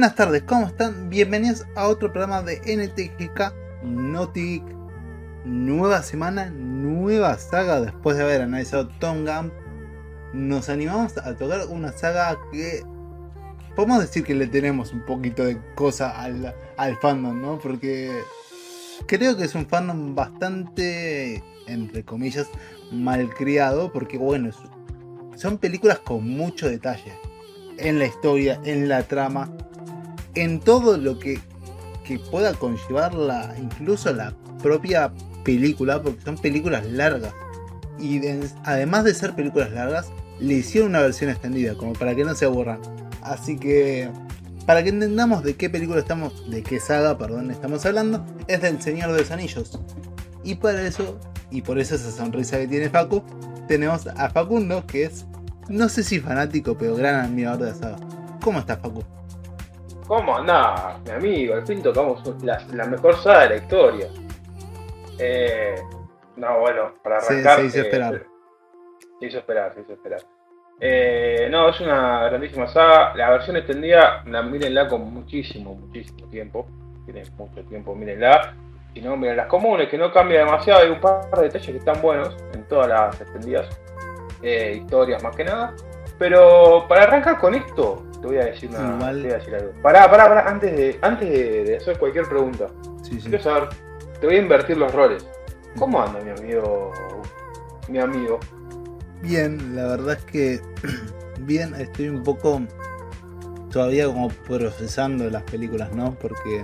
Buenas tardes, ¿cómo están? Bienvenidos a otro programa de NTGK Notic. Nueva semana, nueva saga. Después de haber analizado Tom Gun, nos animamos a tocar una saga que podemos decir que le tenemos un poquito de cosa al, al fandom, ¿no? Porque creo que es un fandom bastante, entre comillas, malcriado. Porque, bueno, son películas con mucho detalle en la historia, en la trama, en todo lo que, que pueda conllevar la, incluso la propia película, porque son películas largas. Y de- además de ser películas largas, le hicieron una versión extendida, como para que no se aburran. Así que, para que entendamos de qué película estamos, de qué saga, perdón, estamos hablando, es del Señor de los Anillos. Y para eso, y por eso esa sonrisa que tiene Facu, tenemos a Facundo, que es, no sé si fanático, pero gran admirador de la saga. ¿Cómo estás, Facu? ¿Cómo andás, mi amigo? Al fin tocamos la, la mejor saga de la historia. Eh, no, bueno, para Se- arrancar. se hizo eh, esperar. Se hizo esperar, se hizo esperar. Eh, no, es una grandísima saga. La versión extendida, la, mírenla con muchísimo, muchísimo tiempo. Tiene mucho tiempo, mírenla. Si no, miren las comunes, que no cambia demasiado. Hay un par de detalles que están buenos en todas las extendidas. eh, historias más que nada. Pero para arrancar con esto, te voy a decir, una, Igual- te voy a decir algo. Pará, pará, pará, antes de, antes de, de hacer cualquier pregunta. Sí, sí. Quiero saber, te voy a invertir los roles. ¿Cómo anda mi amigo? Mi amigo. Bien, la verdad es que bien, estoy un poco todavía como procesando las películas, ¿no? Porque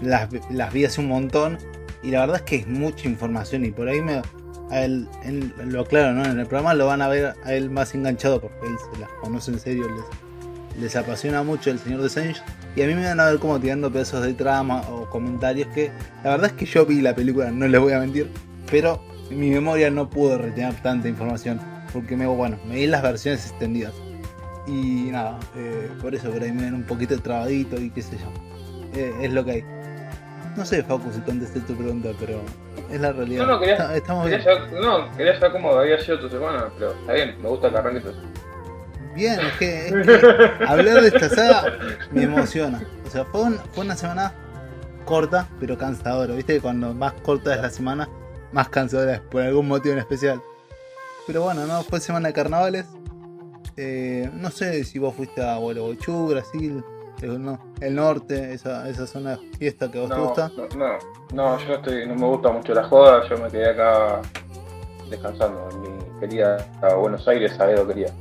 las, las vi hace un montón y la verdad es que es mucha información y por ahí me a él, él lo aclaro, ¿no? En el programa lo van a ver a él más enganchado porque él se las conoce en serio, les, les apasiona mucho el Señor de Anillos y a mí me van a ver como tirando pedazos de trama o comentarios que la verdad es que yo vi la película, no les voy a mentir, pero mi memoria no pudo retener tanta información porque me, bueno, me vi las versiones extendidas. Y nada, eh, por eso por ahí me ven un poquito trabadito y qué sé yo. Eh, es lo que hay. No sé, Facu, si contesté tu pregunta, pero es la realidad. No, no, quería- Está- Estamos Quería bien. saber, no, quería saber cómo había sido tu semana, pero está bien, me gusta que arranques. Bien, es que, es que hablar de esta saga me emociona. O sea, fue, un- fue una semana corta, pero cansadora. Viste que cuando más corta es la semana, más cansadora es por algún motivo en especial. Pero bueno, no, fue semana de carnavales. Eh, no sé si vos fuiste a Gualeguaychú, Brasil, el, no, el norte, esa, esa zona de fiesta que a vos te gusta. no, no, no, yo no, estoy, no me gusta mucho la joda, yo me quedé acá descansando en mi querida Buenos Aires, a Edo quería.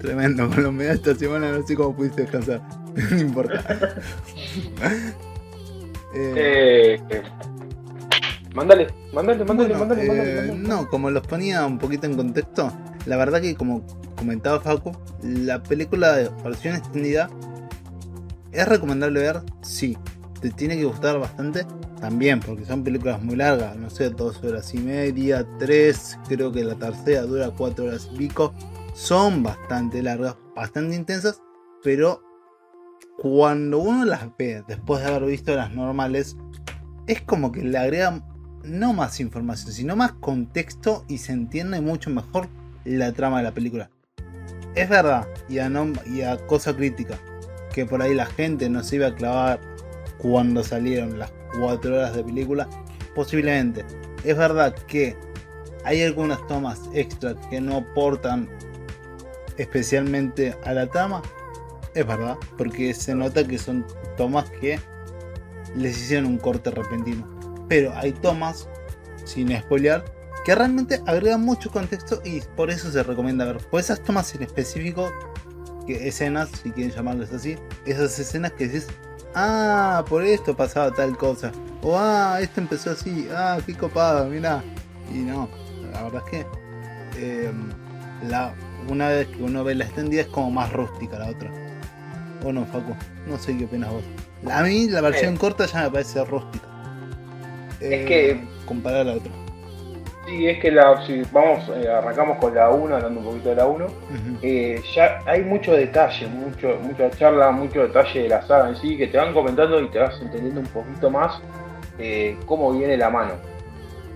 Tremendo, con los medios esta semana no sé cómo pudiste descansar. no importa. Eh, Eh, mándale, mándale, mándale, Bueno, mándale, eh, mándale, mándale. No, como los ponía un poquito en contexto, la verdad que como comentaba Facu, la película de versión extendida es recomendable ver, sí. Te tiene que gustar bastante también, porque son películas muy largas, no sé, dos horas y media, tres, creo que la tercera dura cuatro horas y pico. Son bastante largas, bastante intensas, pero cuando uno las ve después de haber visto las normales, es como que le agregan no más información, sino más contexto y se entiende mucho mejor la trama de la película. Es verdad, y a, no- y a cosa crítica, que por ahí la gente no se iba a clavar cuando salieron las 4 horas de película, posiblemente. Es verdad que hay algunas tomas extra que no aportan especialmente a la trama. Es verdad, porque se nota que son tomas que les hicieron un corte repentino. Pero hay tomas, sin spoilear, que realmente agregan mucho contexto y por eso se recomienda ver. Por esas tomas en específico, que escenas, si quieren llamarlas así, esas escenas que dices, ah, por esto pasaba tal cosa. O ah, esto empezó así, ah, qué copado, mira. Y no, la verdad es que eh, la, una vez que uno ve la extendida es como más rústica la otra. ¿O no, Facu? No sé qué opinas vos. A mí la versión Eh. corta ya me parece rústica. Es que- Comparada a la otra. Sí, es que la, si vamos, eh, arrancamos con la 1, hablando un poquito de la 1. Ujú. eh, ya hay mucho detalle, mucho, mucha charla, mucho detalle de la saga en sí, que te van comentando y te vas entendiendo un poquito más eh, cómo viene la mano.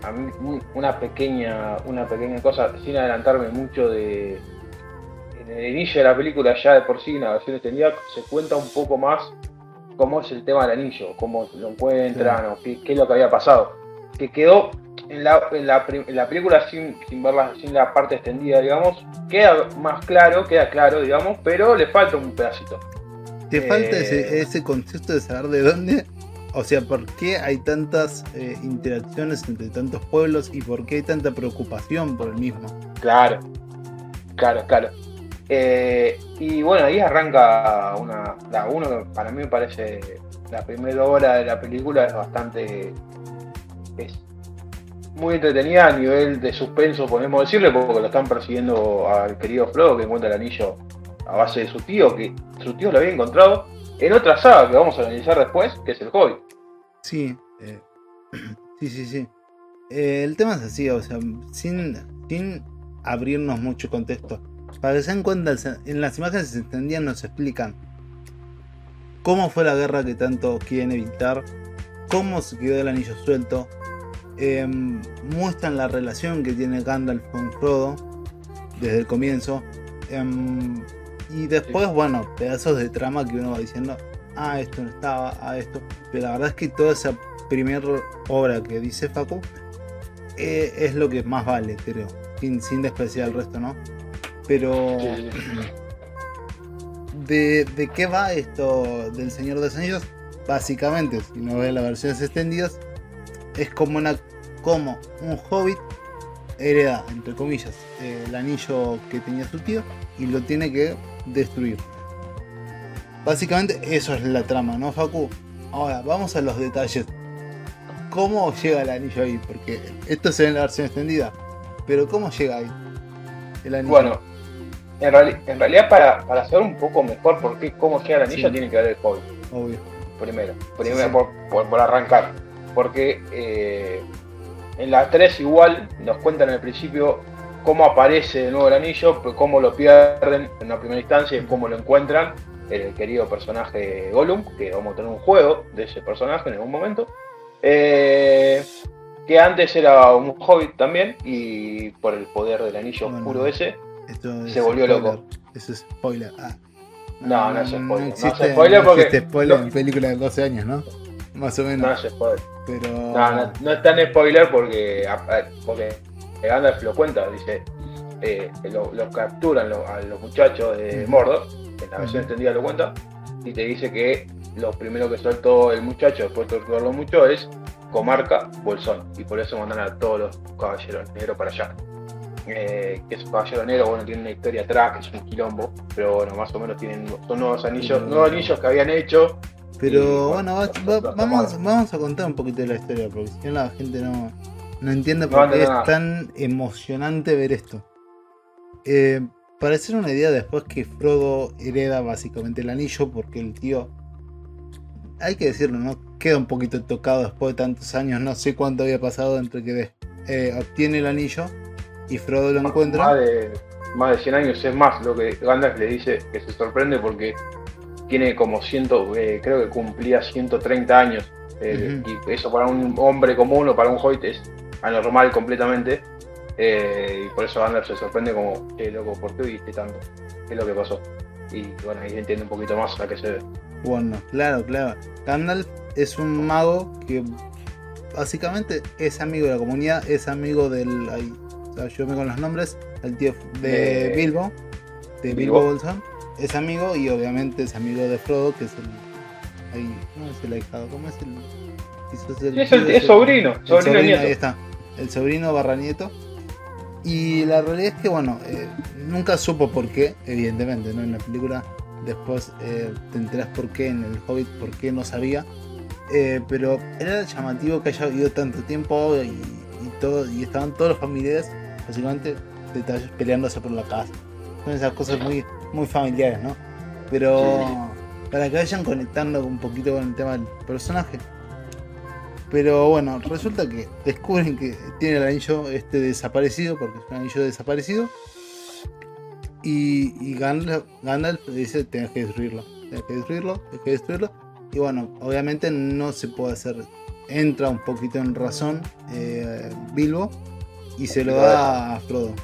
A mí, un- una pequeña, una pequeña cosa, sin adelantarme mucho de. En el inicio de la película, ya de por sí, en la versión extendida, se cuenta un poco más cómo es el tema del anillo, cómo lo encuentran, o qué, qué, es lo que había pasado. Que quedó en la, en la, en la película sin, sin verla, sin la parte extendida, digamos, queda más claro, queda claro, digamos, pero le falta un pedacito. Te falta ese, ese concepto de saber de dónde o sea, ¿por qué hay tantas eh, interacciones entre tantos pueblos y por qué hay tanta preocupación por el mismo? Claro, claro, claro. Eh, y bueno, ahí arranca una. La uno para mí me parece. La primera hora de la película es bastante. Es muy entretenida a nivel de suspenso, podemos decirle, porque lo están persiguiendo al querido Frodo que encuentra el anillo a base de su tío, que su tío lo había encontrado en otra saga que vamos a analizar después, que es el Hobbit. Sí, eh, sí, sí, sí. Eh, el tema es así, o sea, sin, sin abrirnos mucho contexto. Para que se den cuenta, en las imágenes se entendían, nos explican cómo fue la guerra que tanto quieren evitar, cómo se quedó el anillo suelto, em, muestran la relación que tiene Gandalf con Frodo desde el comienzo. Em, y después, bueno, pedazos de trama que uno va diciendo, ah, esto no estaba, ah, esto. Pero la verdad es que toda esa primera obra que dice Facu eh, es lo que más vale, creo. Sin, sin despreciar el resto, ¿no? Pero. De, de, qué va esto del Señor de los Anillos? Básicamente, si no ves las versiones extendidas, es como una como un hobbit hereda, entre comillas, el anillo que tenía su tío y lo tiene que destruir. Básicamente eso es la trama, ¿no, Facu? Ahora, vamos a los detalles. ¿Cómo llega el anillo ahí? Porque esto se ve en la versión extendida. Pero ¿cómo llega ahí? El anillo. Bueno, en, realidad para, para, saber un poco mejor por qué, cómo llega el anillo tiene que ver el hobby. Obvio. Primero, primero por, arrancar. Porque eh, en las tres igual nos cuentan en el principio cómo aparece de nuevo el anillo, cómo lo pierden en una primera instancia y cómo lo encuentran el querido personaje Gollum, que vamos a tener un juego de ese personaje en algún momento. Eh, que antes era un hobbit también, y por el poder del anillo oscuro ese, se volvió loco. Eso es spoiler. Ah. No, no, es spoiler. No, existe, spoiler porque. Existe spoiler en película de 12 años, ¿no? Más o menos. No es spoiler. Pero... No, no, es tan spoiler porque, porque Gandalf lo cuenta, dice, eh, lo, capturan a los muchachos de Mordor en la versión extendida lo cuenta, y te dice que lo primero que soltó el muchacho después de torturarlo mucho es comarca Bolsón, y por eso mandan a todos los caballeros negros para allá. Eh, que esos caballeros negros, bueno, tienen una historia atrás, que es un quilombo, pero bueno, más o menos tienen, son nuevos anillos, nuevos anillos que habían hecho. Pero bueno, vamos, vamos a contar un poquito de la historia, porque si no la gente no, no entiende por qué es tan emocionante ver esto. Eh, para hacer una idea, después que Frodo hereda básicamente el anillo, porque el tío, hay que decirlo, ¿no? Queda un poquito tocado después de tantos años, no sé cuánto había pasado entre que eh, obtiene el anillo y Frodo lo encuentra. Más de, más de 100 años es más lo que Gandalf le dice que se sorprende porque tiene como ciento, eh, creo que cumplía 130 años. Eh, y eso para un hombre común o para un hobbit es anormal completamente. Eh, y por eso Anders se sorprende como, qué loco, ¿por qué viste tanto? ¿Qué es lo que pasó? Y bueno, ahí entiende un poquito más a qué se ve. Bueno, claro, claro. Gandalf es un mago que básicamente es amigo de la comunidad, es amigo del. Ahí, yo me con los nombres, el tío de Bilbo, de Bilbo, Bolson. Es amigo y obviamente es amigo de Frodo, que es el. Ahí, no es el ahijado, ¿cómo es el.? es, el, sobrino, sobrino, nieto. Ahí está, el sobrino barra nieto. Y la realidad es que, bueno, eh, nunca supo por qué, evidentemente, ¿no? En la película después eh, te enteras por qué, en el Hobbit por qué no sabía. Eh, pero era llamativo que haya habido tanto tiempo y, todo, y estaban todos los familiares, básicamente, detalles peleándose por la casa. Son esas cosas muy, muy familiares, ¿no? Pero para que vayan conectando un poquito con el tema del personaje. Pero bueno, resulta que descubren que tiene el anillo este desaparecido, porque es un anillo desaparecido. Y, y Gandalf, dice, tienes que destruirlo, tienes que destruirlo, tienes que destruirlo. Y bueno, obviamente no se puede hacer. Entra un poquito en razón eh, Bilbo y se lo da a Frodo.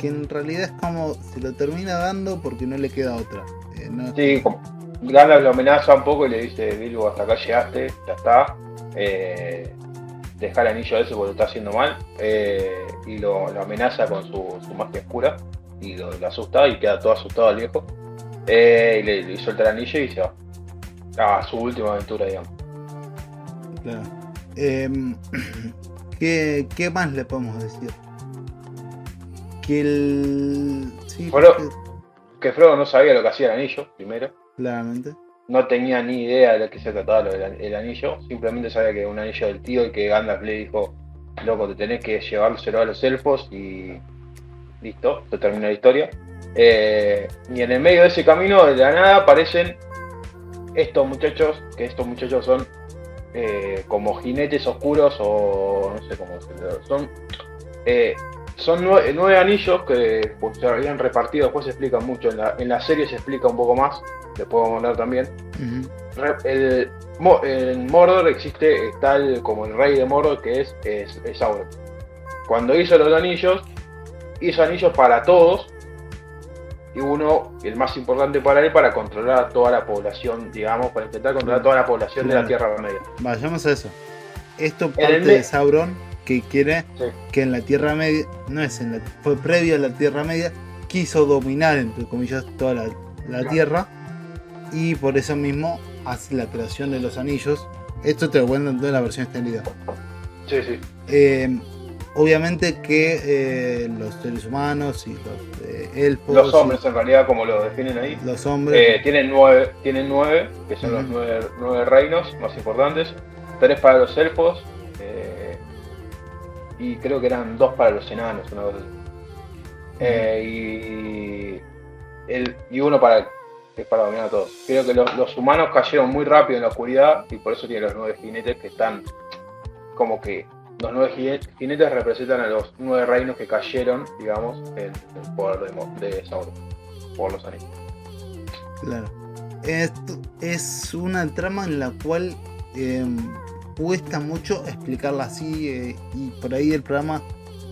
Que en realidad es como se lo termina dando porque no le queda otra. Eh, sí, Gandalf lo amenaza un poco y le dice, Bilbo, hasta acá llegaste, ya está. Eh, deja el anillo ese porque lo está haciendo mal. Eh, y lo, amenaza con su, su, magia oscura. Y lo, asusta y queda todo asustado al viejo. Eh, y le, suelta el anillo y se va. A su última aventura, digamos. Claro. Em, ¿qué, ¿qué, más le podemos decir? Que el. Sí, que Frodo no sabía lo que hacía el anillo, primero. Claramente. No tenía ni idea de lo que se trataba el, anillo. Simplemente sabía que era un anillo del tío y que Gandalf le dijo: Loco, te tenés que llevárselo a los elfos y. Listo, se termina la historia. Eh, y en el medio de ese camino, de la nada, aparecen estos muchachos, que estos muchachos son eh, como jinetes oscuros o no sé cómo se Son eh, son nueve, anillos que pues, se habían repartido, después se explica mucho, en la, en la serie se explica un poco más, le puedo hablar también. el, en Mordor existe tal como el rey de Mordor que es, es, Sauron. Cuando hizo los anillos, hizo anillos para todos y uno, el más importante para él, para controlar a toda la población, digamos, para intentar controlar toda la población de la Tierra Media. Vayamos a eso. Esto parte de Sauron que quiere que en la Tierra Media, no es en la, fue previo a la Tierra Media, quiso dominar, entre comillas, toda la, Tierra y por eso mismo hace la creación de los anillos. Esto te lo cuento en toda la versión extendida. Sí, sí. Eh, obviamente que eh, los seres humanos y los eh, elfos. Los hombres, en realidad, como lo definen ahí. Los hombres. tienen, nueve, tienen nueve, que son los nueve, nueve, reinos más importantes. Tres para los elfos, y creo que eran dos para los enanos, una cosa eh, y, el, y uno para, para dominar a todos. Creo que los, humanos cayeron muy rápido en la oscuridad y por eso tienen los nueve jinetes que están como que los nueve jinetes representan a los nueve reinos que cayeron, digamos, en el poder de, de Sauron, por los anillos. Claro. Esto es una trama en la cual em, cuesta mucho explicarla así eh, y por ahí el programa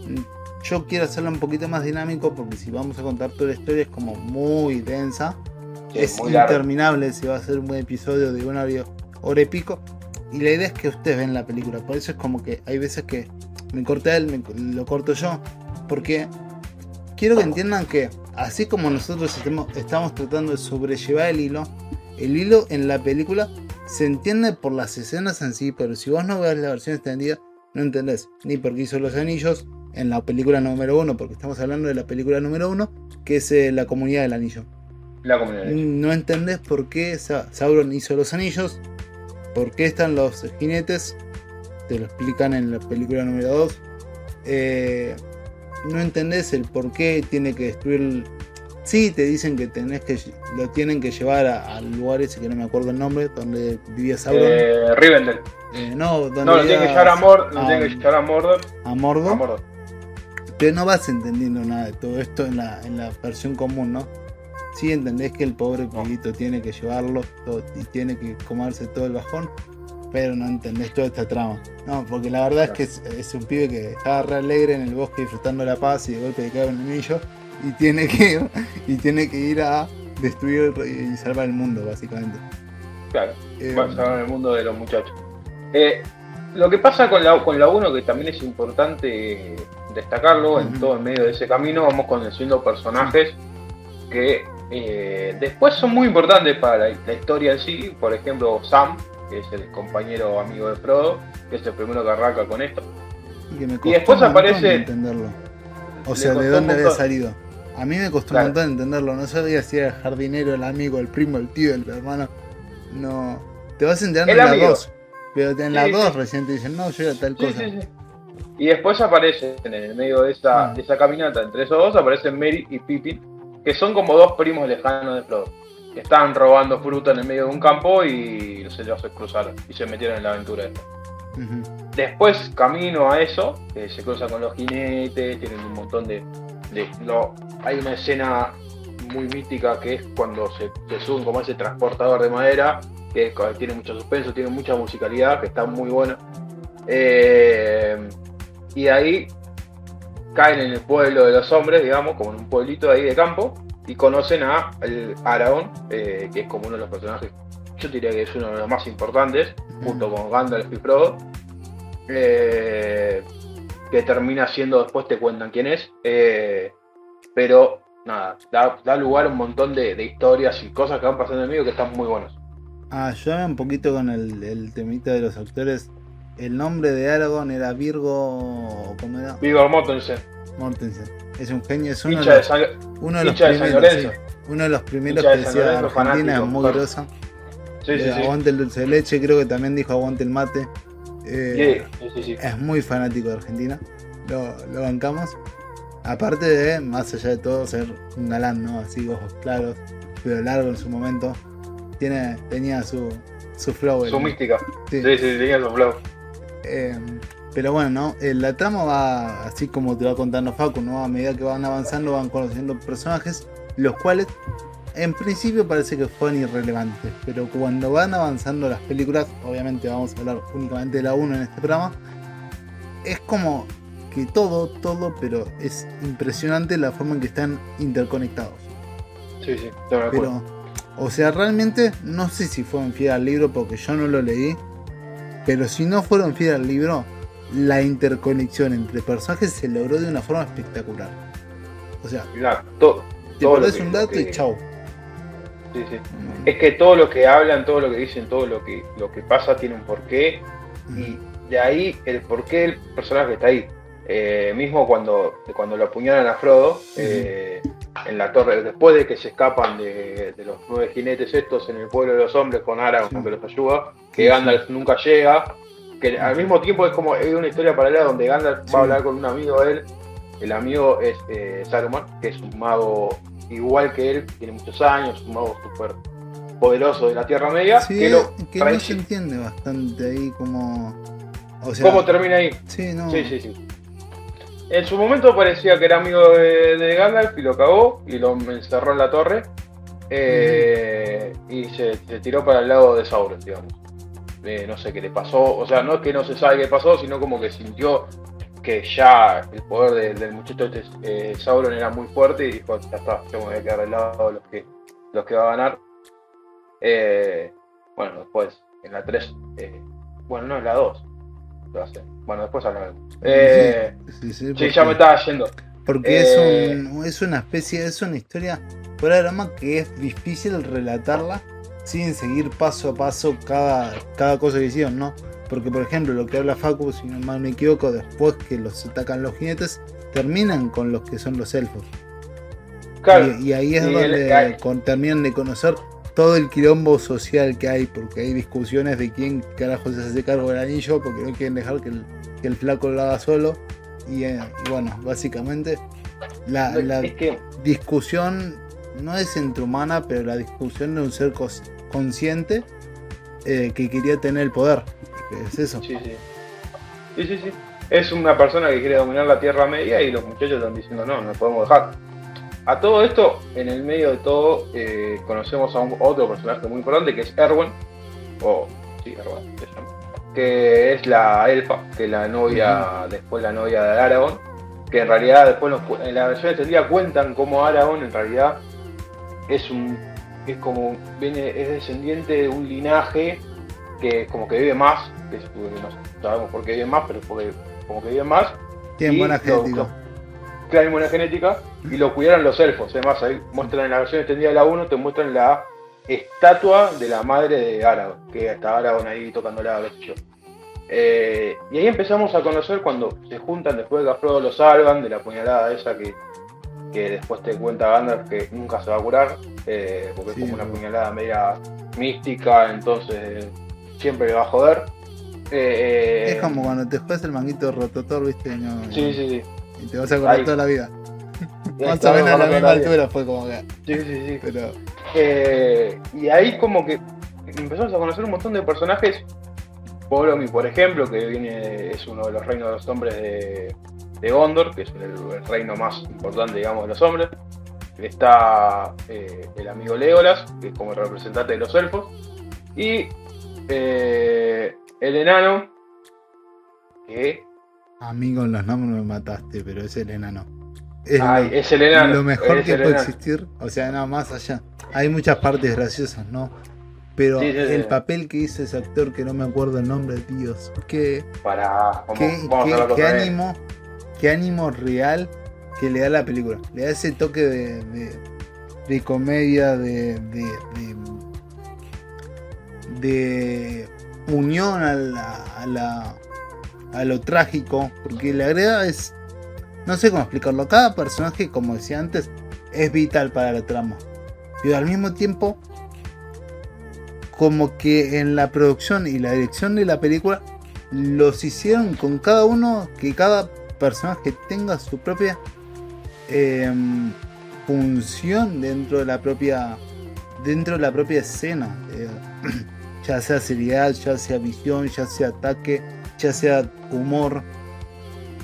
mm, yo quiero hacerlo un poquito más dinámico porque si vamos a contar toda la historia es como muy densa, es interminable, si va a ser un buen episodio de una hora y pico y la idea es que ustedes ven la película, por eso es como que hay veces que me corta él, lo corto yo, porque quiero que entiendan que así como nosotros estamos tratando de sobrellevar el hilo, el hilo en la película se entiende por las escenas en sí, pero si vos no ves la versión extendida, no entendés ni por qué hizo los anillos en la película número uno, porque estamos hablando de la película número uno, que es eh, la comunidad del anillo. La comunidad No entendés por qué Sauron hizo los anillos, por qué están los jinetes, te lo explican en la película número 2. Eh, no entendés el por qué tiene que destruir Sí, te dicen que tenés que lo tienen que llevar al lugar ese que no me acuerdo el nombre, donde vivía Sauron. Eh, Rivendell. Eh, no, donde no, lo tienen que llevar a, Mord tienen que llevar a Mordor. A Mordor. Pero no vas entendiendo nada de todo esto en la, en la versión común, ¿no? Sí entendés que el pobre pibito tiene que llevarlo y tiene que comerse todo el bajón, pero no entendés toda esta trama. No, porque la verdad es que es, un pibe que estaba re alegre en el bosque disfrutando la paz y de golpe le cae un anillo y tiene que ir, y tiene que ir a destruir y salvar el mundo, básicamente. Claro, eh, salvar el mundo de los muchachos. Eh, lo que pasa con la, con la 1, que también es importante destacarlo, en todo el medio de ese camino vamos conociendo personajes que eh, después son muy importantes para la, historia en sí. Por ejemplo, Sam, que es el compañero amigo de Frodo, que es el primero que arranca con esto. Y, después aparece. Entenderlo. O sea, ¿de dónde había salido? A mí me costó un montón entenderlo. No sabía si era el jardinero, el amigo, el primo, el tío, el hermano. No. Te vas enterando en las dos. Pero en las dos recién te dicen, no, yo era tal cosa. y después aparecen en el medio de esa, ah. de esa caminata entre esos dos, aparecen Mary y Pippin, que son como dos primos lejanos de Frodo. Que estaban robando fruta en el medio de un campo y se los cruzaron y se metieron en la aventura esta. Después, camino a eso, se cruza con los jinetes, tienen un montón de, hay una escena muy mítica que es cuando se, suben como ese transportador de madera, que tiene mucho suspenso, tiene mucha musicalidad, que está muy buena. Eh, y ahí caen en el pueblo de los hombres, digamos, como en un pueblito ahí de campo, y conocen a el Aragorn, eh, que es como uno de los personajes, yo diría que es uno de los más importantes, junto con Gandalf y Frodo, eh, que termina siendo, después te cuentan quién es, eh, pero nada, da, lugar a un montón de, historias y cosas que van pasando en el medio que están muy buenas. Ah, ayúdame un poquito con el, el temita de los actores. El nombre de Aragorn era Virgo. ¿Cómo era? Virgo Mortensen. Mortensen. Es un genio, es uno, de, los, uno de los primeros. uno de los primeros que decía Argentina, es muy grosa. Sí, sí, aguante el dulce de leche, creo que también dijo aguante el mate. Eh, es muy fanático de Argentina. Lo, lo, bancamos. Aparte de, más allá de todo, ser un galán, ¿no? Así, ojos claros, pero largo en su momento. Tiene, tenía su, su flow. Su mística. Sí. sí, tenía su flow. Eh, pero bueno, ¿no? Eh, la trama va así como te va contando Facu, ¿no? A medida que van avanzando van conociendo personajes, los cuales en principio parece que fueron irrelevantes, pero cuando van avanzando las películas, obviamente vamos a hablar únicamente de la 1 en este programa, es como que todo, todo, pero es impresionante la forma en que están interconectados. Sí, sí, pero, o sea, realmente no sé si fueron fieles al libro porque yo no lo leí, pero si no fueron fieles al libro, la interconexión entre personajes se logró de una forma espectacular. O sea, todo, te perdés un dato y chau. Sí, sí. Es que todo lo que hablan, todo lo que dicen, todo lo que, lo que pasa tiene un porqué. Y de ahí el porqué del personaje está ahí. Eh, mismo cuando, cuando lo apuñalan a Frodo eh, en la torre, después de que se escapan de, los nueve jinetes estos en el pueblo de los hombres con Aragorn que los ayuda, que Gandalf nunca llega, que al mismo tiempo es como es una historia paralela donde Gandalf va a hablar con un amigo de él. El amigo es eh, Saruman, que es un mago igual que él, tiene muchos años, un mago súper poderoso de la Tierra Media. Sí, que, lo, que no se entiende bastante ahí como... ¿Cómo termina ahí? Sí, no. Sí, sí, sí. En su momento parecía que era amigo de, Gandalf y lo cagó y lo encerró en la torre. Eh, y se, tiró para el lado de Sauron, digamos. Eh, no sé qué le pasó, o sea, no es que no se sabe qué pasó, sino como que sintió que ya el poder del muchacho este, eh, Sauron era muy fuerte y dijo, ya está, yo me voy a quedar al lado de los que, los que va a ganar. Eh, bueno, después, en la 3, bueno, no, en la 2, bueno, después hablaremos. sí, sí, sí, ya me estaba yendo. Porque es, un, es una especie, es una historia fuera de que es difícil relatarla sin seguir paso a paso cada, cada cosa que hicieron, ¿no? Porque, por ejemplo, lo que habla Facu, si no mal me equivoco, después que los atacan los jinetes, terminan con los que son los elfos. Claro. Y, ahí es donde terminan de conocer todo el quilombo social que hay, porque hay discusiones de quién carajo se hace cargo del anillo, porque no quieren dejar que el, que el flaco lo haga solo. Y, eh, bueno, básicamente la, la discusión no es humana, pero la discusión de un ser consciente eh, que quería tener el poder. Es eso. Sí, sí. Sí, sí, sí. Es una persona que quiere dominar la Tierra Media y los muchachos están diciendo no, no podemos dejar. A todo esto, en el medio de todo, eh, conocemos a un, otro personaje muy importante que es Erwin, o sí, Erwin se llama, que es la elfa, que es la novia, después la novia de Aragorn, que en realidad después en la versión extendida cuentan cómo Aragorn en realidad es un es como viene es descendiente de un linaje que como que vive más que no sabemos por qué vive más pero porque como que vive más tiene buena genética buena genética y lo cuidaron los elfos además ahí muestran en la versión extendida de la 1 te muestran la estatua de la madre de Aragorn que está Aragorn ahí tocando la yo eh, y ahí empezamos a conocer cuando se juntan después de que a Frodo lo salvan de la puñalada esa que que después te cuenta Gandalf que nunca se va a curar, eh, porque es como una puñalada media mística, entonces siempre le va a joder. Eh, es como cuando te juegas el manguito rototor, viste, sí, sí, sí. Y te vas a curar toda la vida. Más o menos a la misma altura fue como que. Sí, sí, sí. Pero... Eh, y ahí como que empezamos a conocer un montón de personajes. Bolomi, por ejemplo, que viene, es uno de los reinos de los hombres de, de Gondor, que es el, reino más importante, digamos, de los hombres. Está eh, el amigo Legolas, que es como el representante de los elfos. Y eh, el enano, que... Amigo, los nombres me mataste, pero es el enano. es Ay, lo, es el enano. lo mejor es que puede enano. existir. O sea, nada más allá. Hay muchas partes graciosas, ¿no? Pero Sí, sí, sí. el papel que hizo ese actor, que no me acuerdo el nombre, Dios, qué, Para. Vamos, qué, vamos qué- a ánimo, qué ánimo real que le da la película. Le da ese toque de, de, de comedia, de, de, de, de unión a, la, a, la- a lo trágico, porque le agrega es, no sé cómo explicarlo, cada personaje, como decía antes, es vital para la trama, pero al mismo tiempo, como que en la producción y la dirección de la película, los hicieron con cada uno, que cada personaje tenga su propia em, función dentro de la propia dentro de la propia escena eh, ya sea seriedad ya sea visión ya sea ataque ya sea humor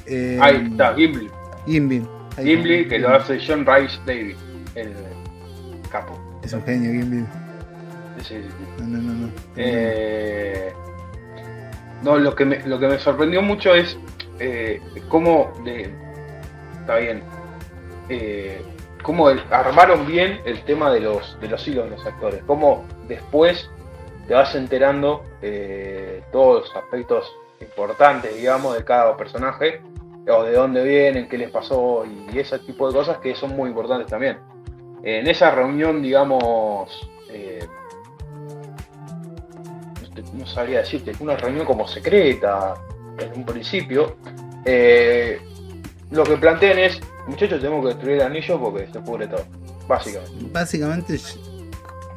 em, Ahí está, Gimli. Gimli Gimli, que lo hace John Rice Davis, el capo. es un genio Gimli Sí, sí, sí. no no no, no. Eh, no, lo que me, lo que me sorprendió mucho es eh, cómo de, está bien, eh, cómo el- armaron bien el tema de los de los hilos de los actores, cómo después te vas enterando eh, todos los aspectos importantes, digamos, de cada personaje, o de dónde vienen, qué les pasó y ese tipo de cosas que son muy importantes también. En esa reunión, digamos, eh, no te- no sabría decirte, una reunión como secreta en un principio. eh, lo que plantean es, muchachos, tenemos que destruir el anillo porque se pudre todo, básicamente. básicamente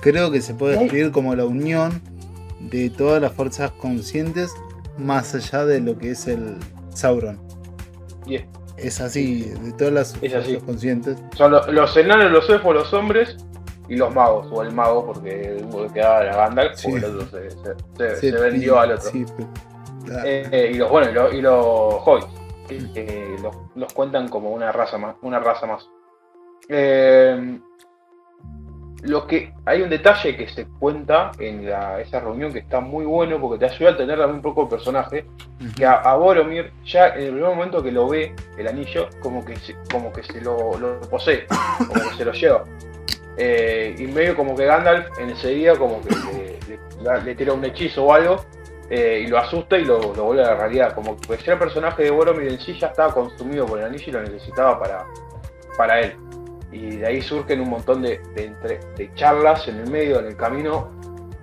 creo que se puede describir como la unión de todas las fuerzas conscientes más allá de lo que es el Sauron. Y es- así, de todas las fuerzas conscientes. son lo- los enanos, los elfos, los hombres y los magos, o el mago, porque quedaba era Gandalf, Sí. el otro se, se- se- Sí, se vendió al otro. sí, pero- Eh, eh, y los bueno, y los, y los hobbits, que, que los, los cuentan como una raza más, una raza más. Lo que hay un detalle que se cuenta en la- esa reunión que está muy bueno porque te ayuda a entender también un poco el personaje, que a, a Boromir ya en el primer momento que lo ve el anillo como que se, como que se lo, lo posee, como que se lo lleva. Eh, y medio como que Gandalf enseguida como que le, le- le tira un hechizo o algo eh, y lo asusta y lo, lo vuelve a la realidad. Como que ya el personaje de Boromir en sí ya estaba consumido por el anillo y lo necesitaba para, para él. Y de ahí surgen un montón de, de entre- de charlas en el medio, en el camino,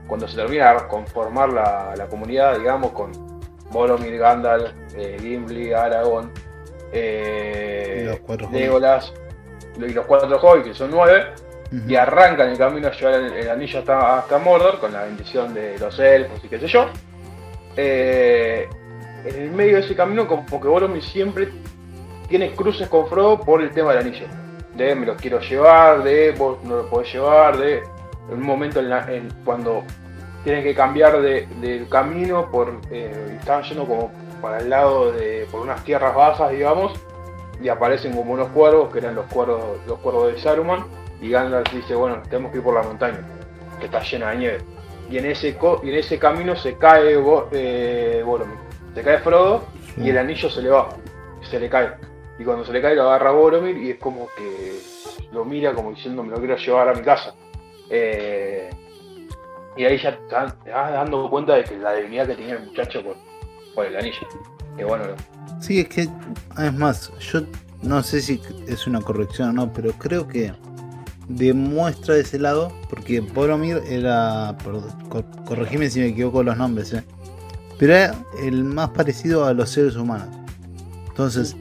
cuando se termina de conformar la, la comunidad, digamos, con Boromir, Gandalf, eh, Gimli, Aragorn, eh, Y los cuatro Legolas y los cuatro hobbits, que son nueve, y arrancan el camino a llevar el, el anillo hasta, hasta Mordor con la bendición de los elfos y qué sé yo. Eh, en el medio de ese camino, como que Boromir siempre tiene cruces con Frodo por el tema del anillo. De me lo quiero llevar, de vos no lo podés llevar, de en un momento en la- en- cuando tienen que cambiar de, del camino por eh, estaban yendo como para el lado de por unas tierras bajas digamos y aparecen como unos cuervos que eran los cuervos los cuervos de Saruman y Gandalf dice bueno tenemos que ir por la montaña que está llena de nieve y en ese co- y en ese camino se cae eh, Boromir. Se cae Frodo y el anillo se le va se le cae y cuando se le cae lo agarra Boromir y es como que lo mira como diciendo me lo quiero llevar a mi casa Eh, y ahí ya te vas- dando cuenta de que la debilidad que tenía el muchacho por, por el anillo que bueno Sí, es que, es más, yo no sé si es una corrección o no, pero creo que demuestra de ese lado, porque Boromir era, cor- corregime si me equivoco los nombres, ¿eh? pero era el más parecido a los seres humanos. Entonces,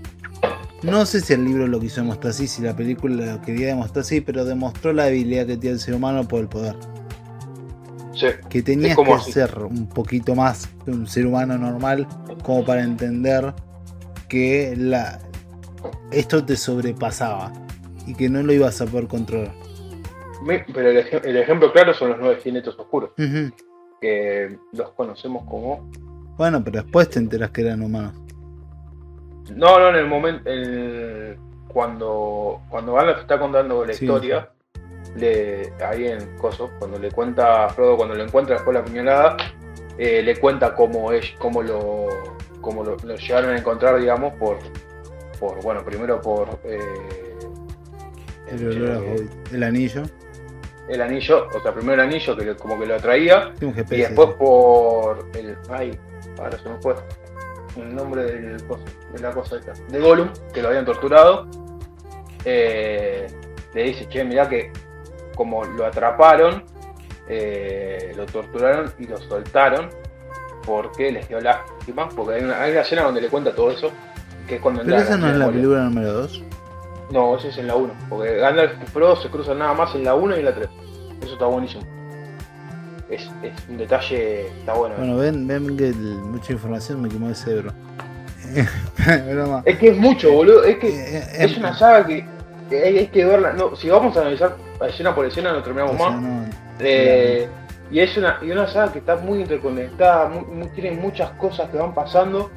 no sé si el libro lo quiso demostrar así, si la película lo quería demostrar así, pero demostró la habilidad que tiene el ser humano por el poder. sí, que tenías como que así. ser un poquito más que un ser humano normal como para entender que la esto te sobrepasaba y que no lo ibas a poder controlar. Pero el, ej- el ejemplo claro son los nueve jinetes oscuros que los conocemos como Bueno, pero después te enteras que eran humanos. No, no, en el momento, el- cuando, cuando Gandalf está contando la Sí, historia, le, ahí en Coso, cuando le cuenta a Frodo, cuando lo encuentra después de la puñalada, eh, le cuenta cómo, es, cómo, lo, cómo lo, lo llegaron a encontrar, digamos, por, por bueno, primero por, eh, El eh. El anillo. el anillo, o sea, primero el anillo que lo- como que lo atraía, y después por el. Ay, ahora se me fue. El nombre del de la cosa esta. De Gollum, que lo habían torturado. eh, le dice, che, mirá que como lo atraparon, eh, lo torturaron y lo soltaron porque les dio lástima. Porque hay una, hay una escena donde le cuenta todo eso, que es cuando Pero esa no es la película número 2. No, eso es en la 1. Porque Gandalf y Frodo se cruzan nada más en la 1 y en la 3. Eso está buenísimo. Es, es un detalle, está bueno. Bueno, ven, ven que el- mucha información me quemó el cerebro. Es que es mucho, boludo. Es que Eh, eh, es una saga que, hay, hay que verla. No, si vamos a analizar escena por escena, no terminamos o sea, más. no, Eh, y es una, y una saga que está muy interconectada, muy- muy- tiene muchas cosas que van pasando.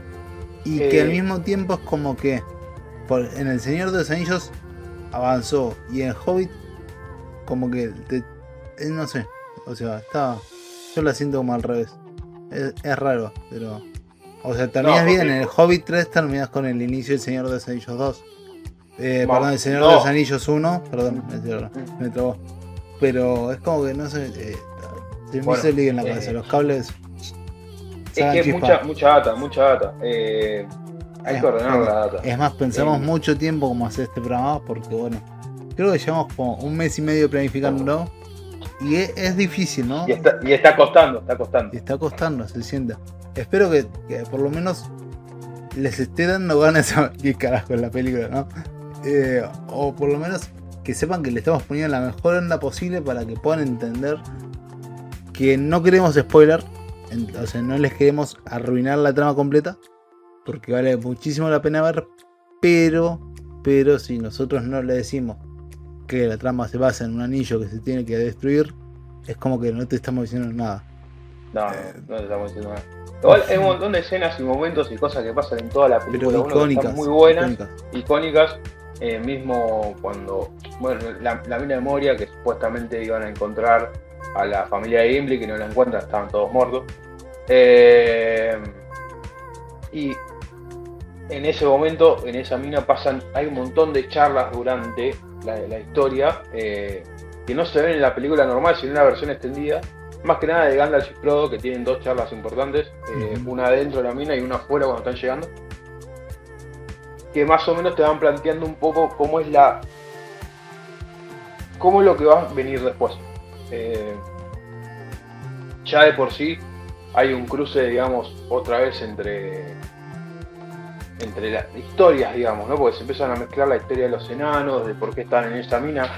Y que al mismo tiempo es como que por- en El Señor de los Anillos avanzó y en Hobbit como que te- no sé, o sea, está yo la siento como al revés. Es, es raro, pero o sea, terminas No, bien en el Hobbit 3 terminas con el inicio del Señor de los Anillos 2. Eh, perdón, el Señor no. de los Anillos 1, perdón, me, me trabó. Pero es como que no sé, eh, se me Bueno, hizo lío en la eh, cabeza, los cables Es que es mucha, mucha data, mucha data. Eh, hay Es- que ordenar es- la data. Es más, pensamos Eh, mucho tiempo como hacer este programa porque, bueno, creo que llevamos como un mes y medio planificándolo y es, es difícil, ¿no? Y está, y está costando, está costando. Y está costando, se sienta. Espero que, que por lo menos les esté dando ganas a qué carajo es la película, ¿no? Eh, o por lo menos que sepan que le estamos poniendo la mejor onda posible para que puedan entender que no queremos spoiler, en- o sea, no les queremos arruinar la trama completa, porque vale muchísimo la pena ver, pero, pero si nosotros no le decimos que la trama se basa en un anillo que se tiene que destruir, es como que no te estamos diciendo nada. No, Eh, no te estamos diciendo nada. Igual hay un montón de escenas y momentos y cosas que pasan en toda la película. Pero icónicas. muy buenas, icónicas. icónicas. eh, mismo cuando, bueno, la, la mina de Moria, que supuestamente iban a encontrar a la familia de Gimli, que no la encuentran, estaban todos muertos. Eh, y en ese momento, en esa mina pasan, hay un montón de charlas durante la, la historia eh, que no se ven en la película normal, sino en la versión extendida. Más que nada de Gandalf y Frodo, que tienen dos charlas importantes, eh, una adentro de la mina y una afuera cuando están llegando. Que más o menos te van planteando un poco cómo es la. cómo es lo que va a venir después. Eh, ya de por sí hay un cruce, digamos, otra vez entre. Entre las historias, digamos, ¿no? Porque se empiezan a mezclar la historia de los enanos, de por qué están en esa mina,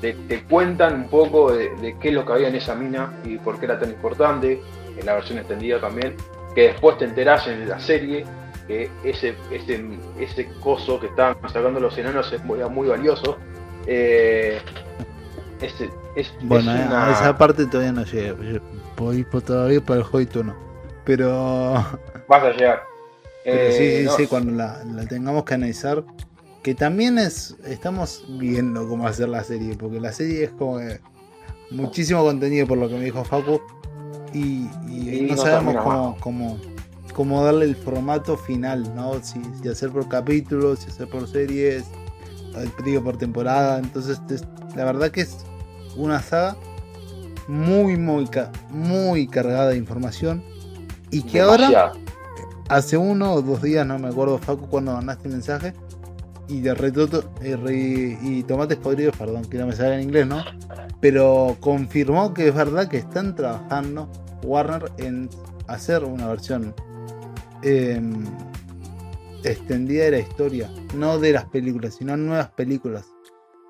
te, te cuentan un poco de, de qué es lo que había en esa mina y por qué era tan importante, en la versión extendida también, que después te enterás en la serie que ese, ese, ese coso que estaban sacando los enanos es muy, era muy valioso. Eh, es, Bueno, es eh, una- a esa parte todavía no llegué. Voy todavía para el Hobbit 1. Pero, vas a llegar. Pero Eh, sí, sí, no, sí, cuando la, la tengamos que analizar. Que también es. Estamos viendo cómo hacer la serie. Porque la serie es como que muchísimo contenido por lo que me dijo Facu. Y, y Y no, no sabemos cómo, cómo, cómo darle el formato final, ¿no? Si, si hacer por capítulos, si hacer por series, eh, digo por temporada. Entonces, es- la verdad que es una saga muy, muy, muy cargada de información. Y que ahora, demasiado. Hace uno o dos días, no me acuerdo, Facu, cuando mandaste el mensaje. Y de retoto, re- y tomates podridos, perdón, que no me sale en inglés, ¿no? Pero confirmó que es verdad que están trabajando Warner en hacer una versión em, extendida de la historia, no de las películas, sino nuevas películas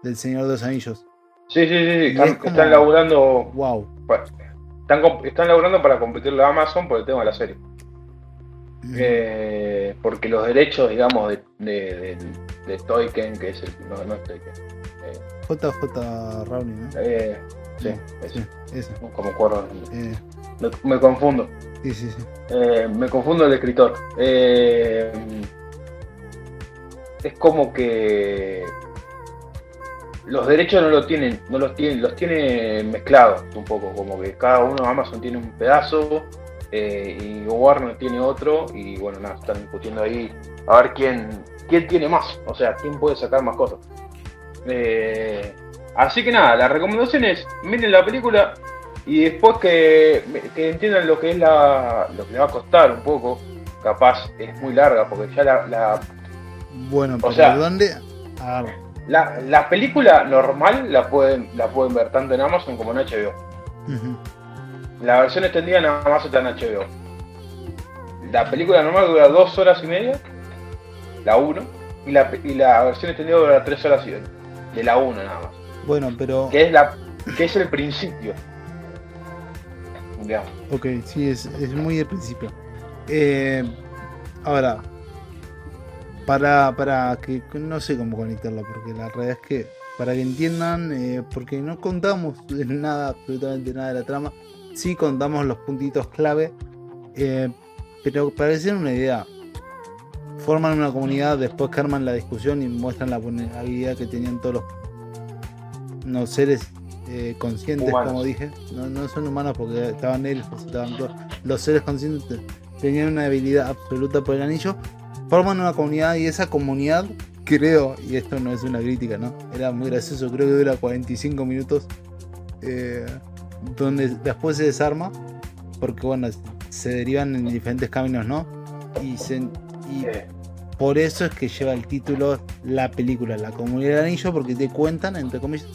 del Señor de los Anillos. Sí, sí, sí, están, es como- están laburando Wow. están, están laburando para competirle a Amazon por el tema de la serie. Eh, porque los derechos, digamos, de, de, de, de Toyken, que es el. No, no es Toyken. Eh, JJ Rowling, ¿no? eh, sí, Sí, eso. como acuerdo. Eh, Me, me confundo. sí, sí, sí. Me confundo el escritor. Es como que los derechos no lo tienen, no los tienen, los tiene mezclados un poco, como que cada uno Amazon tiene un pedazo eh, y Warner tiene otro y bueno nada, están discutiendo ahí a ver quién, quién tiene más, o sea, quién puede sacar más cosas. Eh, así que nada, la recomendación es miren la película y después que, que entiendan lo que es la. lo que le va a costar un poco. Capaz es muy larga porque ya la. la Bueno, O pero sea- ¿dónde? La, la película normal la pueden, la pueden ver tanto en Amazon como en HBO. Ujú. La versión extendida nada más está en HBO. La película normal dura dos horas y media, la 1, y la, y la versión extendida dura tres horas y media, de la 1 nada más. Bueno, pero. Que es, la, que es el principio. Digamos. Ok, sí, es, es muy al principio. Eh, ahora, para, para que no sé cómo conectarlo, porque la realidad es que para que entiendan, eh, porque no contamos nada, absolutamente nada de la trama, sí contamos los puntitos clave, eh, pero para una idea, forman una comunidad después que arman la discusión y muestran la vulnerabilidad que tenían todos los no, seres eh, conscientes, Humanos. como dije, no, no son humanos porque estaban elfos, estaban todos, los seres conscientes tenían una habilidad absoluta por el anillo, forman una comunidad y esa comunidad, creo, y esto no es una crítica, ¿no? Era muy gracioso, creo que dura 45 minutos, eh, donde después se desarma, porque bueno, se derivan en diferentes caminos, ¿no? Y, se, y por eso es que lleva el título la película, La Comunidad del Anillo, porque te cuentan, entre comillas,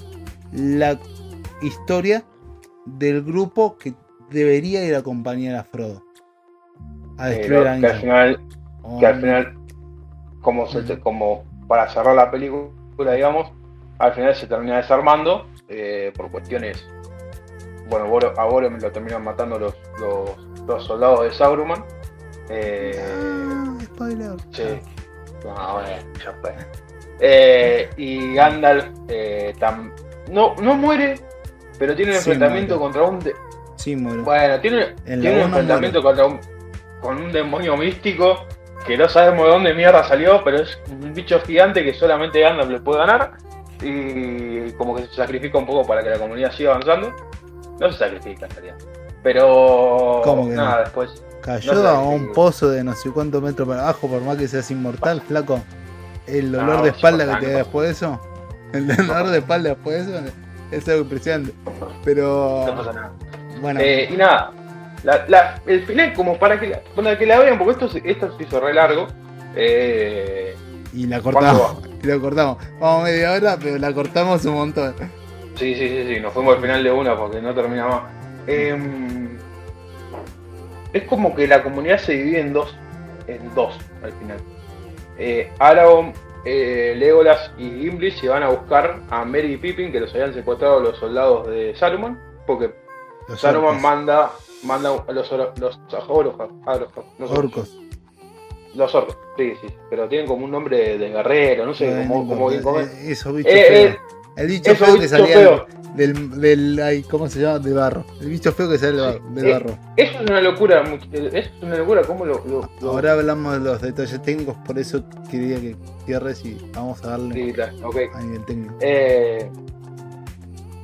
la historia del grupo que debería ir a acompañar a Frodo a destruir el que al anillo. final, Oh, que al final como, se- como para cerrar la película, digamos, al final se termina desarmando eh, por cuestiones. Bueno, Boro- a Boromir lo terminan matando los, los, los soldados de Sauruman. Eh, Ah, spoiler. Sí. No, bueno, ya fue. Eh, y Gandalf eh, tam- no, no muere, pero tiene un Sí, enfrentamiento muere. contra un. de- Sí, muere. bueno, tiene, En tiene un enfrentamiento contra un, con un demonio místico que no sabemos de dónde mierda salió, pero es un bicho gigante que solamente Gandalf le puede ganar. Y como que se sacrifica un poco para que la comunidad siga avanzando. No se sacrifica en realidad. Pero ¿Cómo que nada, no? después Cayó no sé, a un pozo de no sé cuántos metros para abajo, por más que seas inmortal, flaco. El No, dolor de es espalda que te da después de eso. El dolor de espalda después de eso es algo impresionante. Pero no pasa nada. bueno, Eh, y nada, la- la- el final, como para que, la- para que la vean, porque esto, se- esto se hizo re largo. Eh, y la cortamos. ¿cuánto Y la cortamos. Vamos media hora, pero la cortamos un montón. Sí, sí, sí, sí, nos fuimos al final de una porque no termina más. Em, es como que la comunidad se divide en dos, en dos al final. Eh, Aragorn, eh, Legolas y Gimli se van a buscar a Merry y Pippin que los habían secuestrado los soldados de Saruman, porque Los Saruman orcos. manda, manda a los, los, los- Orcos. Los orcos, sí, sí. Pero tienen como un nombre de guerrero, no sé, Eh, como, no como, eh, Eh, eh, El bicho eso feo que salía feo. del, del ay, ¿cómo se llama? De barro. El bicho feo que sale del del Eh, barro. Eso es una locura, much- eso es una locura, ¿cómo lo...? lo- lo- Ahora hablamos de los detalles técnicos, por eso quería que cierres y vamos a darle Sí, claro, a nivel técnico. Eh,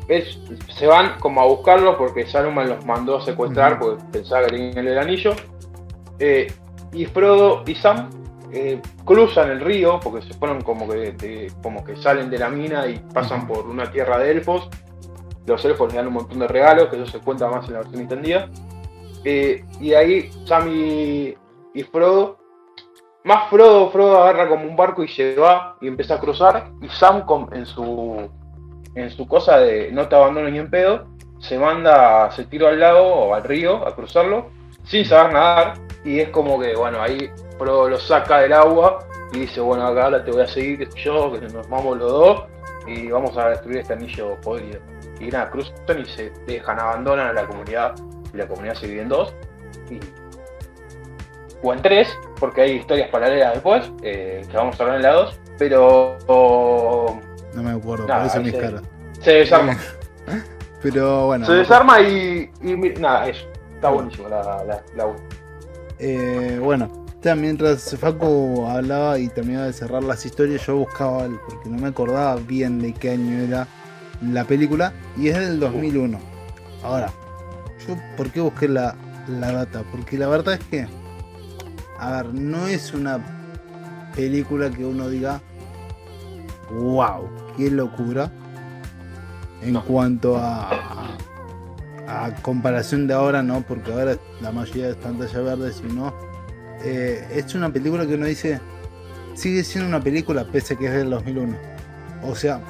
es- se van como a buscarlo porque Saruman los mandó a secuestrar porque pensaba que tenían el anillo. Eh, y Frodo y Sam eh, cruzan el río porque se fueron como que, de- como que salen de la mina y pasan por una tierra de elfos. Los elfos les dan un montón de regalos, que eso se cuenta más en la versión extendida. Eh, y ahí Sam y, Frodo, más Frodo, Frodo agarra como un barco y se va y empieza a cruzar. Y Sam con- en su en su cosa de no te abandono ni en pedo, se manda, se tira al lago o al río a cruzarlo sin saber nadar. Y es como que, bueno, ahí Frodo lo saca del agua y dice, bueno, acá ahora te voy a seguir, sé yo, que nos vamos los dos y vamos a destruir este anillo podrido. Y nada, cruzan y se dejan, abandonan a la comunidad y la comunidad se divide en dos. Y, o en tres, porque hay historias paralelas después, eh, que vamos a hablar en la dos, pero o, No me acuerdo, Nada, eso mis caras. se desarma. Pero bueno. Se desarma y, y nada, eso. Está buenísimo la, la. Eh, bueno, ya mientras Facu hablaba y terminaba de cerrar las historias, yo buscaba, porque no me acordaba bien de qué año era la película, y es del 2001. Ahora, yo, ¿por qué busqué la, la data? Porque la verdad es que, a ver, no es una película que uno diga, wow, qué locura en cuanto a, a, comparación de ahora, ¿no? Porque ahora la mayoría es pantalla verde, sino eh, es una película que uno dice, sigue siendo una película pese a que es del 2001. O sea,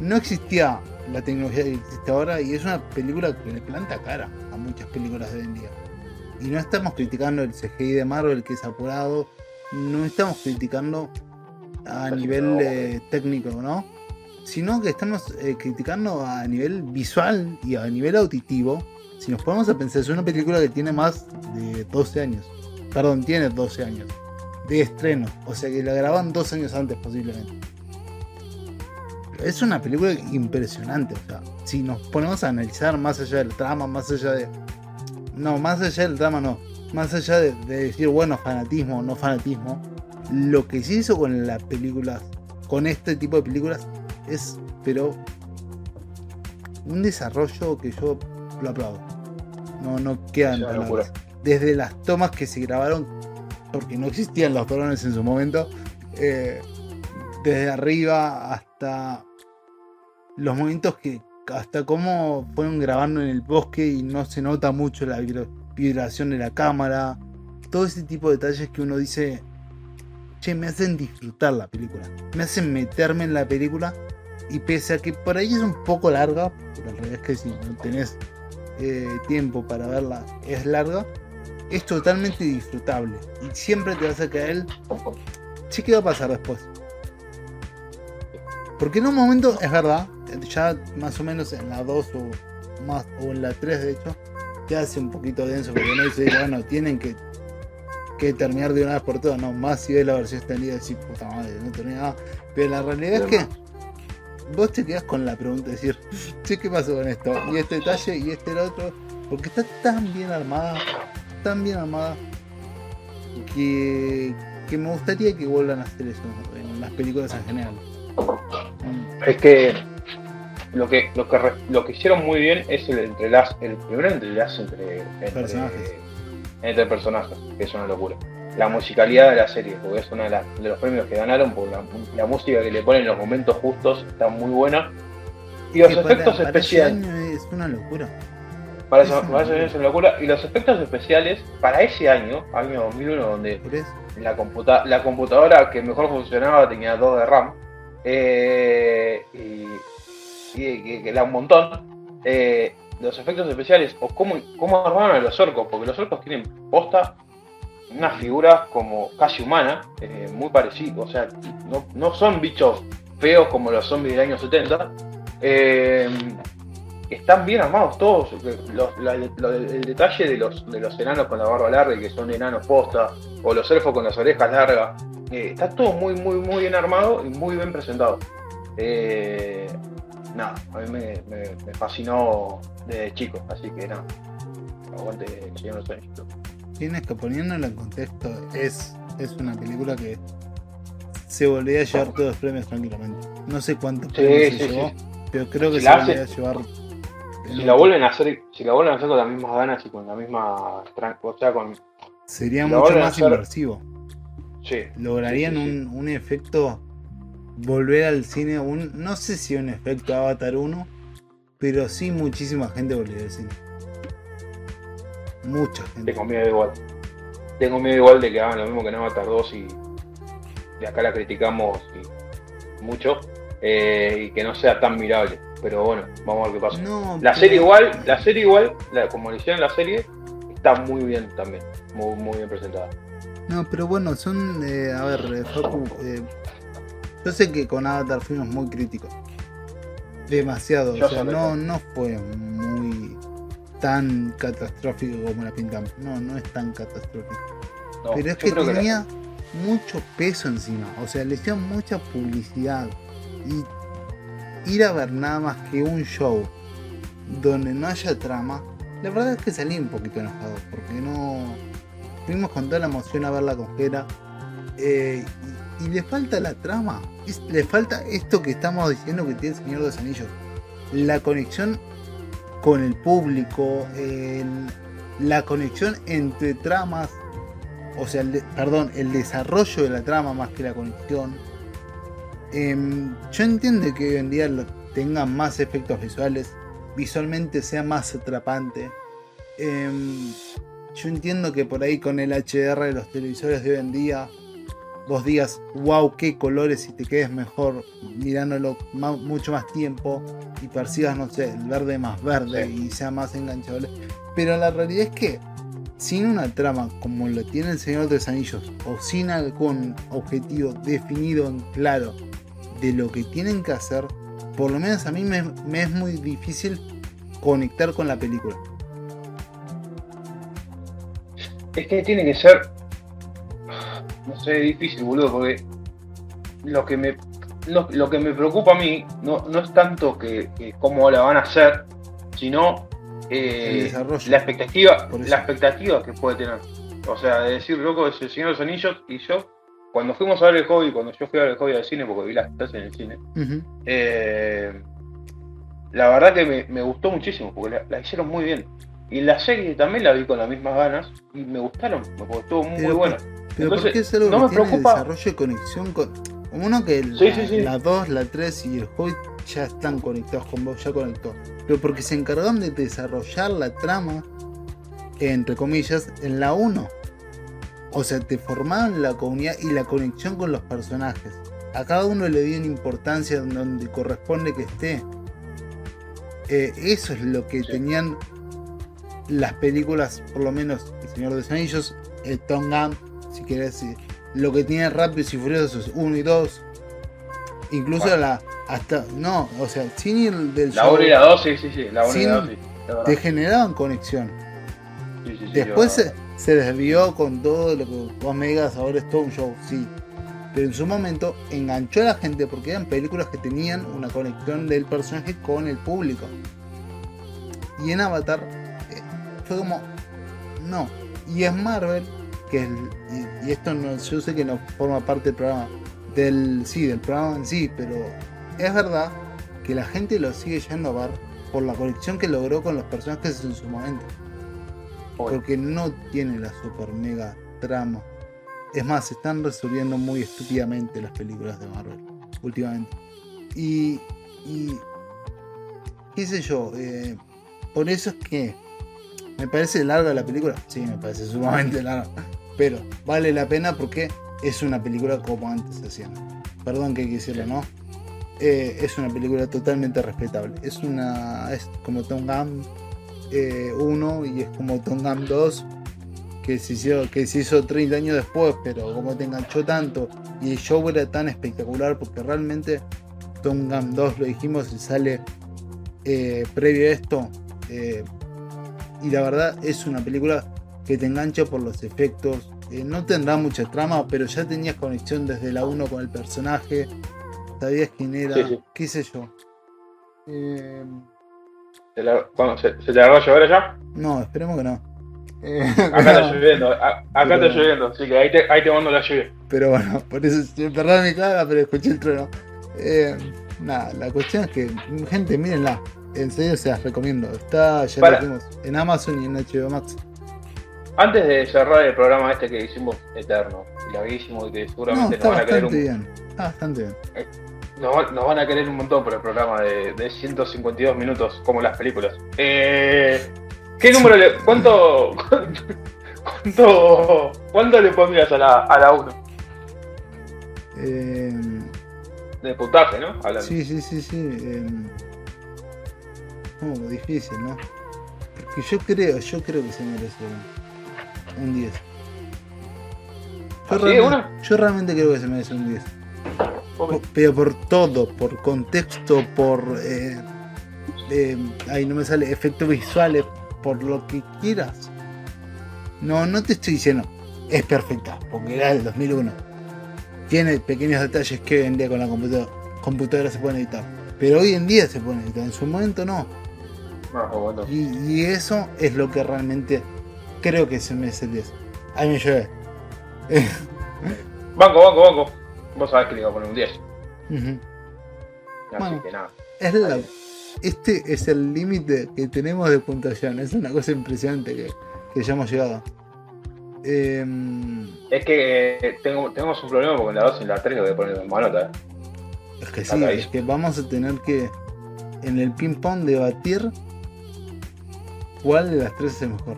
no existía la tecnología que existe ahora y es una película que le planta cara a muchas películas de hoy en día. Y no estamos criticando el CGI de Marvel que es apurado, no estamos criticando a nivel eh, técnico, ¿no? Sino que estamos eh, criticando a nivel visual y a nivel auditivo. Si nos ponemos a pensar, es una película que tiene más de 12 años. Perdón, tiene 12 años de estreno. O sea que la graban dos años antes posiblemente. Es una película impresionante. O sea, si nos ponemos a analizar más allá del trama, más allá de... No, más allá del trama no. Más allá de, decir, bueno, fanatismo o no fanatismo. Lo que se hizo con las películas, con este tipo de películas, es, pero, un desarrollo que yo lo aplaudo. No, no quedan palabras. Desde las tomas que se grabaron porque no existían los drones en su momento, eh, desde arriba hasta los momentos que, hasta cómo fueron grabando en el bosque y no se nota mucho la vibración de la cámara, todo ese tipo de detalles que uno dice, che, me hacen disfrutar la película, me hacen meterme en la película y pese a que por ahí es un poco larga, pero en realidad es que si no tenés eh, tiempo para verla, es larga, es totalmente disfrutable. Y siempre te vas a caer. Sí, ¿qué va a pasar después? Porque en un momento, es verdad, ya más o menos en la 2 o más, o en la 3 de hecho, te hace un poquito denso porque uno dice, bueno, tienen que, que terminar de una vez por todas, no, más si ves la versión extendida decís, puta madre, no termina Pero la realidad es que vos te quedas con la pregunta de decir, che, ¿qué pasó con esto? Y este detalle y este el otro, porque está tan bien armada, tan bien armada que, que me gustaría que vuelvan a hacer eso en las películas en general. Es que lo que, lo que lo que hicieron muy bien es el entrelace, el primer entrelace entre, entre personajes. entre personajes, que es una locura. La musicalidad de la serie, porque es uno de, de los premios que ganaron, porque la, música que le ponen en los momentos justos está muy buena. Y los efectos especiales. es una locura. Para eso, es una locura. Y los efectos especiales para ese año, año 2001, donde la, computa la computadora que mejor funcionaba tenía 2 de RAM, eh, y, que era un montón, eh, los efectos especiales, o cómo, cómo armaron a los orcos, porque los orcos tienen posta unas figuras como casi humanas, eh, muy parecidas, o sea, no, no, son bichos feos como los zombies del año 70. Eh, están bien armados todos. el detalle de los, de los enanos con la barba larga y que son enanos posta, o los elfos con las orejas largas, eh, está todo muy, muy, muy bien armado y muy bien presentado. Eh, nada, a mí me, fascinó desde chico, así que nada, aguante Señor los Tienes que poniéndolo en contexto, es, es una película que se volvía a llevar todos los premios tranquilamente. No sé cuántos premios se llevó, pero creo que se volvía a llevar si la vuelven a hacer, si la vuelven a hacer con las mismas ganas y con la misma, o sea, con sería mucho más inmersivo. Sí. Lograrían Un, un, efecto volver al cine, un, no sé si un efecto Avatar 1, pero sí muchísima gente volvería al cine. Mucha gente. Tengo miedo igual. Tengo miedo igual de que hagan lo mismo que en Avatar 2 y de acá la criticamos mucho eh, y que no sea tan mirable. Pero bueno, vamos a ver qué pasa. la serie igual, la serie igual, como le hicieron la serie, está muy bien también, muy, muy bien presentada. No, pero bueno, son, eh, a ver, eh, eh, yo sé que con Avatar fuimos muy críticos. Demasiado, o sea, no, no fue muy tan catastrófico como la pintamos. No, no es tan catastrófico. pero es que tenía mucho peso encima, o sea, le hicieron mucha publicidad y ir a ver nada más que un show donde no haya trama, la verdad es que salí un poquito enojado porque no. Fuimos con toda la emoción a verla con Jera eh, y, le falta la trama, le falta esto que estamos diciendo que tiene el Señor de los Anillos: la conexión con el público, la conexión entre tramas, o sea, perdón, el desarrollo de la trama más que la conexión Em, yo entiendo que hoy en día lo- tenga más efectos visuales, visualmente sea más atrapante. Em, yo entiendo que por ahí con el HDR de los televisores de hoy en día, vos digas, wow, qué colores y te quedes mejor mirándolo mucho más tiempo y percibas, no sé, el verde más verde y sea más enganchable. Pero la realidad es que sin una trama como lo tiene el Señor de los Anillos o sin algún objetivo definido en claro de lo que tienen que hacer, por lo menos a mí me, me es muy difícil conectar con la película. Es que tiene que ser. No sé, difícil, boludo, porque lo que me. Lo, lo que me preocupa a mí no, no es tanto que, que cómo la van a hacer, sino eh, la expectativa, la expectativa que puede tener. O sea, de decir, loco, es el Señor de los Anillos y yo, cuando fuimos a ver el hobby, cuando yo fui a ver el hobby al cine, porque vi las tres en el cine, eh, la verdad que me, me gustó muchísimo, porque la, la hicieron muy bien. Y la serie también la vi con las mismas ganas y me gustaron, porque estuvo muy Pero, buena. Pero Entonces, porque es algo no que me tiene preocupa- desarrollo de conexión con. Uno que la, Sí, sí, sí. la 2, la 3 y el Hobbit ya están conectados con vos, ya conectó. Pero porque se encargaron de desarrollar la trama, entre comillas, en la 1. O sea, te formaron la comunidad y la conexión con los personajes. A cada uno le dieron importancia donde corresponde que esté. Eh, eso es lo que tenían las películas, por lo menos El Señor de los Anillos, el Tom Gunn, si querés decir, lo que tiene Rápidos y Furiosos 1 y 2, incluso Bueno. la hasta no, o sea, sin ir del La show, 1 y la 2, sí, sí, sí. La 1 y la 2, sí. te generaban conexión. Sí, sí, sí, Después yo- se, se desvió con todo lo que vos me digas, ahora es todo un show, sí. Pero en su momento enganchó a la gente porque eran películas que tenían una conexión del personaje con el público. Y en Avatar eh, fue como, no. Y es Marvel, que es, y, y esto no, yo sé que no forma parte del programa, del, sí, del programa en sí, pero es verdad que la gente lo sigue yendo a ver por la conexión que logró con los personajes en su momento porque no tiene la super mega trama. Es más, se están resolviendo muy estúpidamente las películas de Marvel últimamente. Y, y qué sé yo, eh, por eso es que me parece larga la película. Sí, me parece sumamente larga. Pero vale la pena porque es una película como antes hacían. Perdón que quisiera, ¿no? Eh, es una película totalmente respetable. Es una. es como Tom Gunn 1 y es como Tom Gunn 2 que se, hizo, que se hizo 30 años después, pero como te enganchó tanto y el show era tan espectacular porque realmente Tom Gunn 2 lo dijimos y sale eh, previo a esto eh, y la verdad es una película que te engancha por los efectos eh, no tendrá mucha trama pero ya tenías conexión desde la 1 con el personaje sabías quién era Sí, sí. qué sé yo Eh, ¿Se, la- se, se te agarró a llover allá? no esperemos que no Eh, Acá está lloviendo, a- acá Pero- está lloviendo, así que ahí te, ahí te mando la lluvia. Pero bueno, por eso, perdón mi cara, pero escuché el trueno. Eh, nada, la cuestión es que, gente, mírenla. En serio se las recomiendo. Está, ya Para. lo vimos, en Amazon y en HBO Max. Antes de cerrar el programa este que hicimos eterno larguísimo y que seguramente nos van a querer un, bien. Está bastante bien. nos, van- nos van a querer un montón por el programa de, de 152 minutos como las películas. Eh, ¿Qué número le. cuánto. cuánto. cuánto le pondrías a la, a la 1? Eh, De puntaje, ¿no? Hablando. sí, sí, sí, sí. eh, difícil, ¿no? Porque yo creo, yo creo que se merece un, un 10. Yo, ¿Así de realmente, yo realmente creo que se merece un 10. Ok. Po- Pero por todo, por contexto, por. Eh, eh, ahí no me sale efectos visuales, por lo que quieras. No, no te estoy diciendo es perfecta, porque era del 2001. Tiene pequeños detalles que hoy en día con la computadora, computadora se pueden editar. Pero hoy en día se pueden editar, en su momento no. Y, y eso es lo que realmente creo que se merece el 10. Ahí me llueve. Banco, banco, banco. Vos sabés que le iba a poner un 10. Ujú. Así Bueno. que nada. Es la- este es el límite que tenemos de puntuación. Es una cosa impresionante que, que ya hemos llegado. Em, Es que eh, tengo, tenemos un problema porque en la 2 y en la 3 le voy a poner más nota. ¿eh? Es que sí, es que vamos a tener que en el ping pong debatir cuál de las tres es el mejor.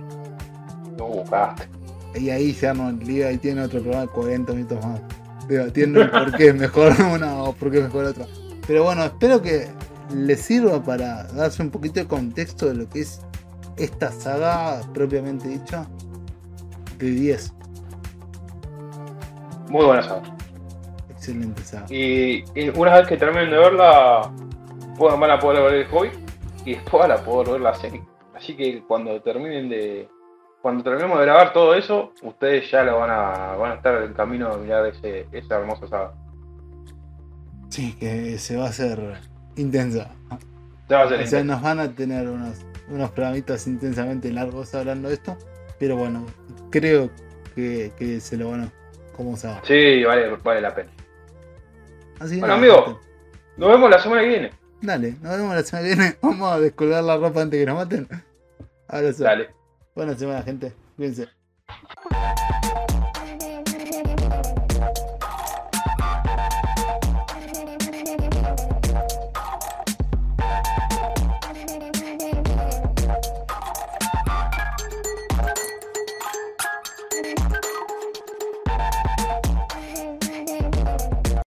No buscaste. Y ahí se arma el lío y tiene otro programa de 40 minutos más. Debatiendo por qué es mejor una o por qué es mejor otra. Pero bueno, espero que les sirva para darse un poquito de contexto de lo que es esta saga propiamente dicha de 10. Muy buena saga. Excelente saga. Y, y una vez que terminen de verla, puedan, van a poder ver el hobby y después van a poder ver la serie. Así que cuando terminen de. Cuando terminemos de grabar todo eso, ustedes ya lo van a, van a estar en camino de mirar ese, esa hermosa saga. Sí, que se va a hacer intensa. Ya va a ser O sea, nos van a tener unos, unos programitas intensamente largos hablando de esto. Pero bueno, creo que, que se lo van a. como se va. Sí, vale, vale la pena. Así Bueno, nada, amigo. Nos vemos la semana que viene. Dale, nos vemos la semana que viene. Vamos a descolgar la ropa antes que nos maten. Abrazo. Dale. Buena semana, gente. Cuídense.